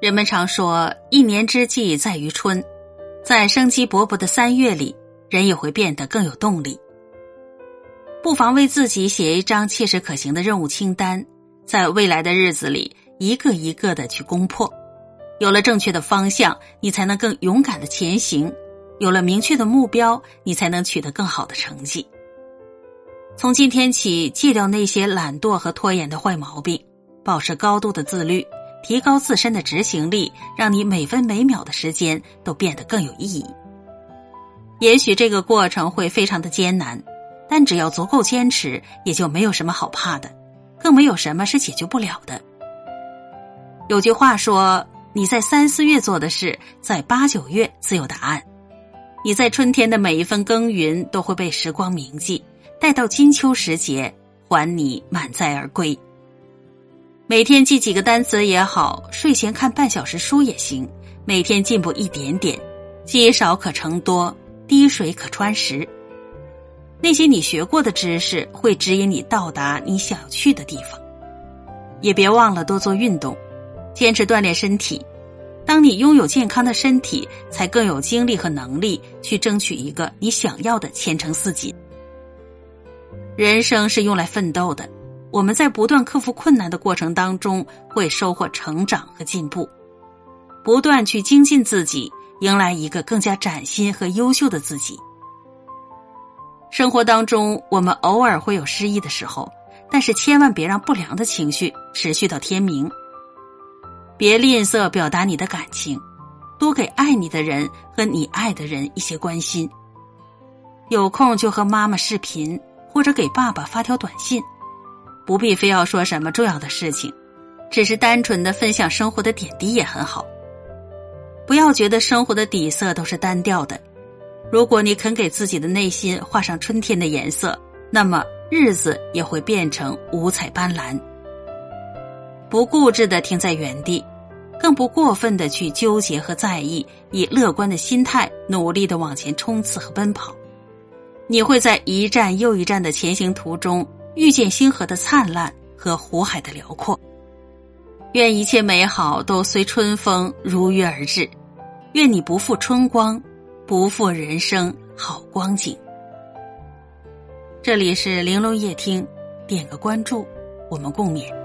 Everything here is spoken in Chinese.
人们常说，一年之计在于春，在生机勃勃的三月里，人也会变得更有动力。不妨为自己写一张切实可行的任务清单，在未来的日子里，一个一个的去攻破。有了正确的方向，你才能更勇敢的前行；有了明确的目标，你才能取得更好的成绩。从今天起，戒掉那些懒惰和拖延的坏毛病，保持高度的自律。提高自身的执行力，让你每分每秒的时间都变得更有意义。也许这个过程会非常的艰难，但只要足够坚持，也就没有什么好怕的，更没有什么是解决不了的。有句话说：“你在三四月做的事，在八九月自有答案。”你在春天的每一分耕耘都会被时光铭记，待到金秋时节，还你满载而归。每天记几个单词也好，睡前看半小时书也行。每天进步一点点，积少可成多，滴水可穿石。那些你学过的知识，会指引你到达你想去的地方。也别忘了多做运动，坚持锻炼身体。当你拥有健康的身体，才更有精力和能力去争取一个你想要的前程似锦。人生是用来奋斗的。我们在不断克服困难的过程当中，会收获成长和进步，不断去精进自己，迎来一个更加崭新和优秀的自己。生活当中，我们偶尔会有失意的时候，但是千万别让不良的情绪持续到天明。别吝啬表达你的感情，多给爱你的人和你爱的人一些关心。有空就和妈妈视频，或者给爸爸发条短信。不必非要说什么重要的事情，只是单纯的分享生活的点滴也很好。不要觉得生活的底色都是单调的，如果你肯给自己的内心画上春天的颜色，那么日子也会变成五彩斑斓。不固执的停在原地，更不过分的去纠结和在意，以乐观的心态努力的往前冲刺和奔跑，你会在一站又一站的前行途中。遇见星河的灿烂和湖海的辽阔，愿一切美好都随春风如约而至，愿你不负春光，不负人生好光景。这里是玲珑夜听，点个关注，我们共勉。